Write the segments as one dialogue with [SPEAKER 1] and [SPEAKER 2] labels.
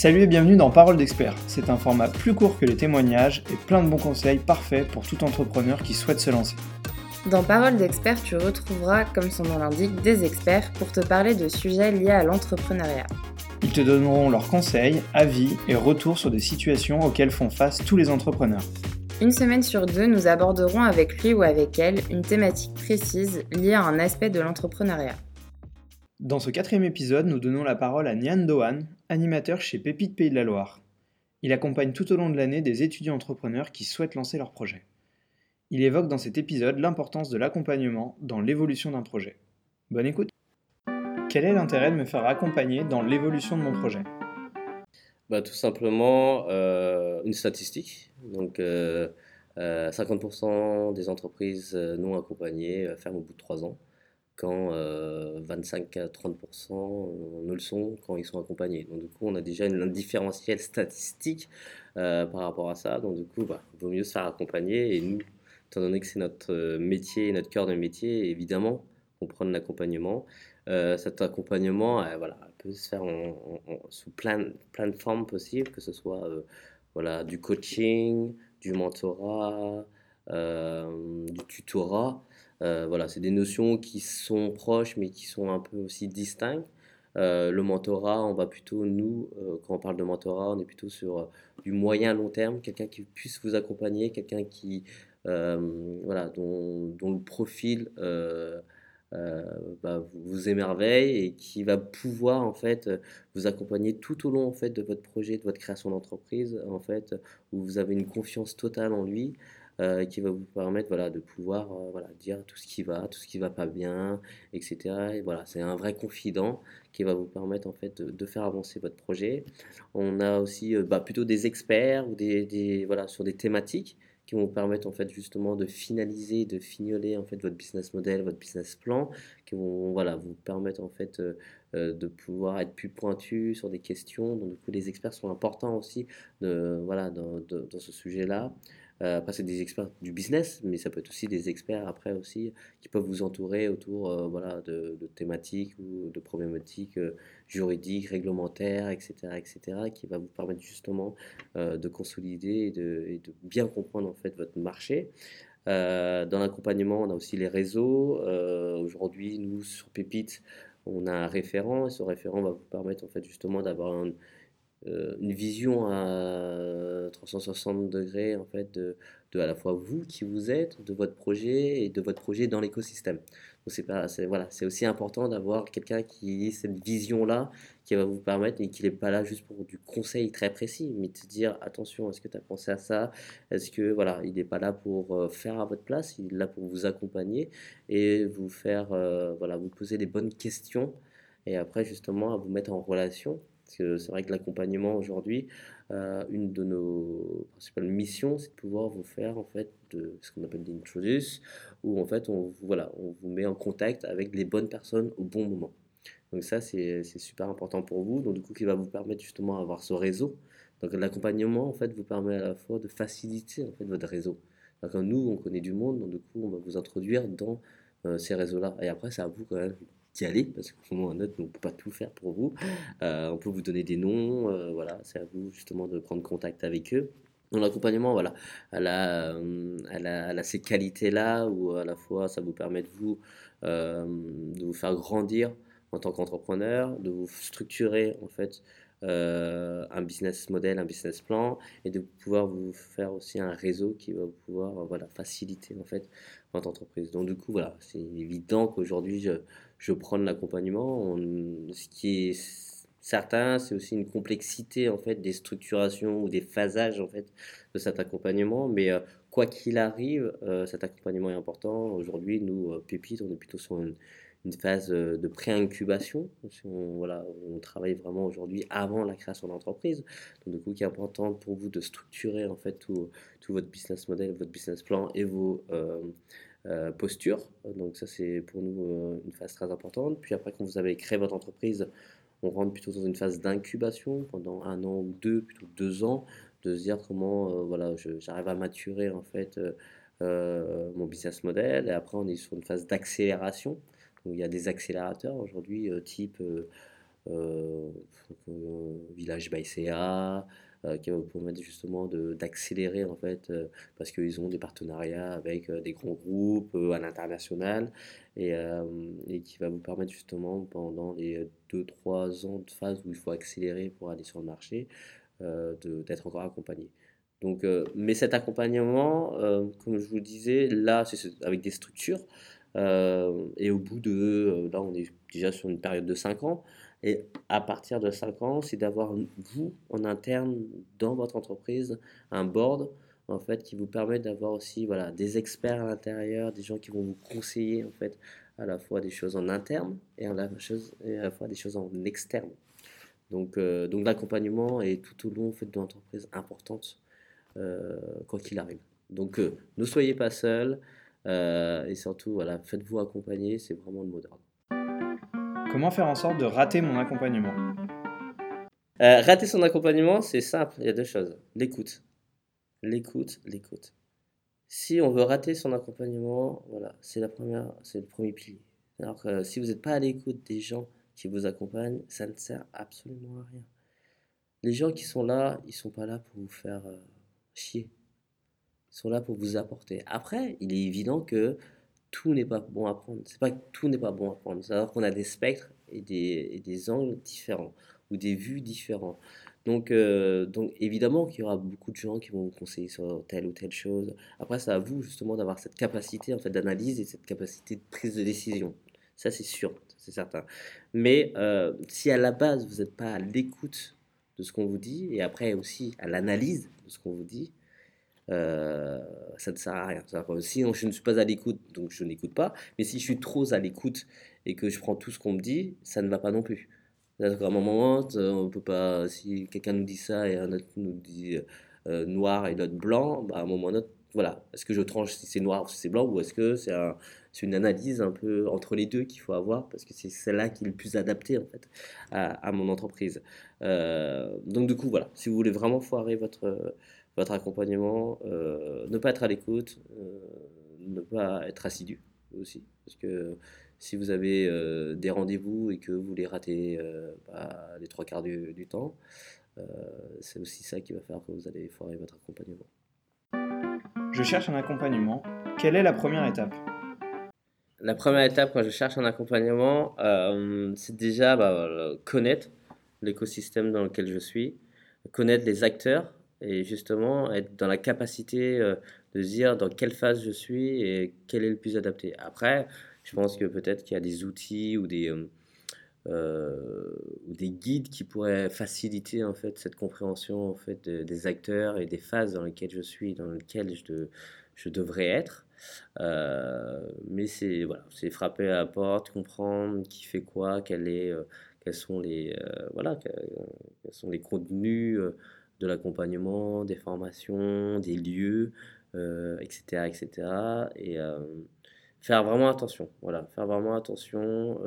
[SPEAKER 1] Salut et bienvenue dans Parole d'expert. C'est un format plus court que les témoignages et plein de bons conseils parfaits pour tout entrepreneur qui souhaite se lancer.
[SPEAKER 2] Dans Parole d'expert, tu retrouveras, comme son nom l'indique, des experts pour te parler de sujets liés à l'entrepreneuriat.
[SPEAKER 1] Ils te donneront leurs conseils, avis et retours sur des situations auxquelles font face tous les entrepreneurs.
[SPEAKER 2] Une semaine sur deux, nous aborderons avec lui ou avec elle une thématique précise liée à un aspect de l'entrepreneuriat.
[SPEAKER 1] Dans ce quatrième épisode, nous donnons la parole à Nian Dohan, animateur chez Pépite Pays de la Loire. Il accompagne tout au long de l'année des étudiants entrepreneurs qui souhaitent lancer leur projet. Il évoque dans cet épisode l'importance de l'accompagnement dans l'évolution d'un projet. Bonne écoute Quel est l'intérêt de me faire accompagner dans l'évolution de mon projet?
[SPEAKER 3] Bah, Tout simplement euh, une statistique. Donc, euh, 50% euh, des entreprises euh, non accompagnées ferment au bout de 3 ans, quand 25 à 30% ne le sont quand ils sont accompagnés. Donc, du coup, on a déjà une, un différentiel statistique par rapport à ça. Donc, du coup, bah, il vaut mieux se faire accompagner. Et nous, étant donné que c'est notre métier, notre cœur de métier, évidemment, on prend l'accompagnement. cet accompagnement, voilà, peut se faire sous plein, de formes possibles, que ce soit voilà, du coaching, du mentorat, euh, du tutorat. Euh, voilà, c'est des notions qui sont proches mais qui sont un peu aussi distinctes. Euh, le mentorat, on va plutôt, nous, quand on parle de mentorat, on est plutôt sur du moyen long terme, quelqu'un qui puisse vous accompagner, quelqu'un qui, voilà, dont, dont, le profil euh, bah, vous émerveille et qui va pouvoir en fait vous accompagner tout au long en fait de votre projet, de votre création d'entreprise en fait où vous avez une confiance totale en lui. Euh, qui va vous permettre voilà, de pouvoir euh, voilà, dire tout ce qui va, tout ce qui va pas bien, etc. Et voilà, c'est un vrai confident qui va vous permettre en fait de, faire avancer votre projet. On a aussi bah, plutôt des experts ou des, des, voilà, sur des thématiques qui vont vous permettre en fait justement de finaliser, de fignoler en fait votre business model, votre business plan, qui vont voilà vous permettre en fait euh, euh, de pouvoir être plus pointu sur des questions. Donc du coup les experts sont importants aussi de, voilà dans, dans ce sujet-là. Euh, après, c'est des experts du business, mais ça peut être aussi des experts après aussi qui peuvent vous entourer autour euh, voilà, de, thématiques ou de problématiques euh, juridiques, réglementaires, etc., etc., qui va vous permettre justement de consolider et de, et de, bien comprendre en fait votre marché. dans l'accompagnement, on a aussi les réseaux. Aujourd'hui, nous, sur Pépite, on a un référent et ce référent va vous permettre en fait justement d'avoir un euh, une vision à 360 degrés en fait de, à la fois vous qui vous êtes, de votre projet et de votre projet dans l'écosystème. Donc c'est pas, voilà, c'est aussi important d'avoir quelqu'un qui ait cette vision-là, qui va vous permettre et qui n'est pas là juste pour du conseil très précis, mais de dire attention, est-ce que tu as pensé à ça? Est-ce que voilà, il n'est pas là pour euh, faire à votre place, il est là pour vous accompagner et vous faire euh, voilà, vous poser les bonnes questions et après justement à vous mettre en relation c'est vrai que l'accompagnement aujourd'hui, euh, une de nos principales missions, c'est de pouvoir vous faire en fait de ce qu'on appelle l'introduce, où en fait on, voilà, on vous met en contact avec les bonnes personnes au bon moment. Donc ça, c'est super important pour vous. Donc du coup, qui va vous permettre justement d'avoir ce réseau. Donc l'accompagnement, en fait, vous permet à la fois de faciliter en fait votre réseau. Donc nous, on connaît du monde, donc du coup, on va vous introduire dans euh, ces réseaux-là. Et après, c'est à vous quand même d'y aller, parce qu'au moment un autre, on ne peut pas tout faire pour vous. Euh, on peut vous donner des noms, euh, voilà, c'est à vous justement de prendre contact avec eux. Dans l'accompagnement, voilà, elle a, euh, elle, elle a, ces qualités-là où à la fois ça vous permet de vous, de vous faire grandir en tant qu'entrepreneur, de vous structurer en fait un business model, un business plan, et de pouvoir vous faire aussi un réseau qui va pouvoir voilà, faciliter en fait votre entreprise. Donc du coup, voilà, c'est évident qu'aujourd'hui, je prends de l'accompagnement. Ce qui est certain, c'est aussi une complexité en fait des structurations ou des phasages en fait de cet accompagnement. Mais euh, quoi qu'il arrive, euh, cet accompagnement est important. Aujourd'hui, nous, euh, Pépite, on est plutôt sur une, phase de pré-incubation. On, voilà, on travaille vraiment aujourd'hui avant la création d'entreprise. Donc, du coup, qui est important pour vous de structurer en fait tout votre business model, votre business plan et vos euh, posture. Donc ça c'est pour nous euh, une phase très importante. Puis après quand vous avez créé votre entreprise, on rentre plutôt dans une phase d'incubation pendant un an ou deux, plutôt deux ans, de se dire comment euh, voilà, j'arrive à maturer en fait mon business model. Et après on est sur une phase d'accélération. il y a des accélérateurs aujourd'hui type Village by CA, qui va vous permettre justement d'accélérer en fait, parce qu'ils ont des partenariats avec des grands groupes à l'international et, et, qui va vous permettre justement pendant les 2-3 ans de phase où il faut accélérer pour aller sur le marché, d'être encore accompagné. Donc, mais cet accompagnement, comme je vous le disais, là, c'est avec des structures. Et au bout de, là, on est déjà sur une période de 5 ans. Et à partir de 5 ans, c'est d'avoir, vous, en interne, dans votre entreprise, un board, en fait, qui vous permet d'avoir aussi, voilà, des experts à l'intérieur, des gens qui vont vous conseiller, en fait, à la fois des choses en interne et à la, fois des choses en externe. Donc, donc l'accompagnement est tout au long, en fait, de l'entreprise importante euh, quoi qu'il arrive. Donc euh, ne soyez pas seul euh, et surtout voilà, faites-vous accompagner, c'est vraiment le mot d'ordre.
[SPEAKER 1] Comment faire en sorte de rater mon accompagnement?
[SPEAKER 3] Rater son accompagnement, c'est simple, il y a deux choses. L'écoute. L'écoute, l'écoute. Si on veut rater son accompagnement, voilà, c'est la première, c'est le premier pilier. Alors que si vous n'êtes pas à l'écoute des gens qui vous accompagnent, ça ne sert absolument à rien. Les gens qui sont là, ils sont pas là pour vous faire chier. Sont là pour vous apporter. Après, il est évident que tout n'est pas bon à prendre. C'est pas que tout n'est pas bon à prendre. C'est alors qu'on a des spectres et des, des, angles différents ou des vues différents. Donc, euh, donc évidemment qu'il y aura beaucoup de gens qui vont vous conseiller sur telle ou telle chose. Après, c'est à vous justement d'avoir cette capacité en fait d'analyse et cette capacité de prise de décision. Ça, c'est sûr, c'est certain. Mais euh, si à la base vous n'êtes pas à l'écoute de ce qu'on vous dit et après aussi à l'analyse de ce qu'on vous dit, ça ne sert à rien. Si je ne suis pas à l'écoute, donc je n'écoute pas, mais si je suis trop à l'écoute et que je prends tout ce qu'on me dit, ça ne va pas non plus. À un moment, on peut pas, si quelqu'un nous dit ça et un autre nous dit euh, noir et l'autre blanc, bah à un moment donné, voilà, est-ce que je tranche si c'est noir ou si c'est blanc, ou est-ce que c'est une analyse un peu entre les deux qu'il faut avoir, parce que c'est celle-là qui est le plus adaptée en fait à, mon entreprise. Euh, donc du coup, voilà, si vous voulez vraiment foirer votre, votre accompagnement, euh, ne pas être à l'écoute, euh, ne pas être assidu aussi, parce que si vous avez des rendez-vous et que vous les ratez bah, les trois quarts du temps, c'est aussi ça qui va faire que vous allez foirer votre accompagnement.
[SPEAKER 1] Je cherche un accompagnement. Quelle est la première étape?
[SPEAKER 3] La première étape quand je cherche un accompagnement, euh, c'est déjà bah, connaître l'écosystème dans lequel je suis, connaître les acteurs et justement être dans la capacité euh, de dire dans quelle phase je suis et quel est le plus adapté. Après, je pense que peut-être qu'il y a des outils ou des, euh, ou des guides qui pourraient faciliter en fait cette compréhension en fait des acteurs et des phases dans lesquelles je suis, dans lesquelles je, je devrais être. Euh, mais c'est voilà, c'est frapper à la porte, comprendre qui fait quoi, euh, quels sont les voilà, quels, sont les contenus de l'accompagnement, des formations, des lieux, etc., etc. Et faire vraiment attention. Voilà, faire vraiment attention.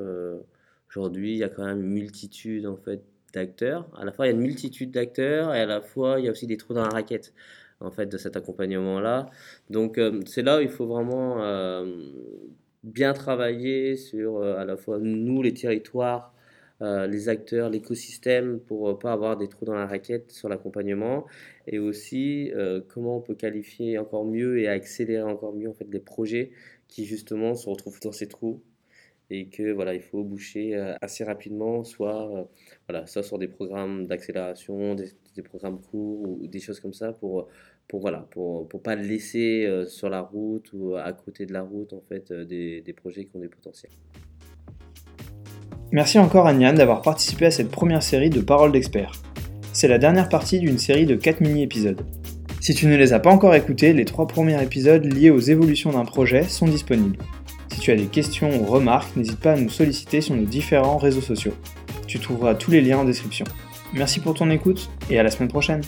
[SPEAKER 3] Aujourd'hui, il y a quand même une multitude en fait d'acteurs. À la fois, il y a une multitude d'acteurs et à la fois, il y a aussi des trous dans la raquette en fait de cet accompagnement-là. Donc, euh, c'est là où il faut vraiment euh, bien travailler sur euh, à la fois nous, les territoires, les acteurs, l'écosystème pour pas avoir des trous dans la raquette sur l'accompagnement et aussi comment on peut qualifier encore mieux et accélérer encore mieux en fait les projets qui justement se retrouvent dans ces trous et que voilà, il faut boucher euh, assez rapidement, soit, euh, voilà, soit sur des programmes d'accélération, des, programmes courts ou des choses comme ça pour, pour voilà, pour, pour pas laisser euh, sur la route ou à côté de la route en fait des, des projets qui ont des potentiels.
[SPEAKER 1] Merci encore à Nian d'avoir participé à cette première série de Paroles d'experts. C'est la dernière partie d'une série de 4 mini-épisodes. Si tu ne les as pas encore écoutés, les trois premiers épisodes liés aux évolutions d'un projet sont disponibles. Tu as des questions ou remarques, n'hésite pas à nous solliciter sur nos différents réseaux sociaux. Tu trouveras tous les liens en description. Merci pour ton écoute et à la semaine prochaine.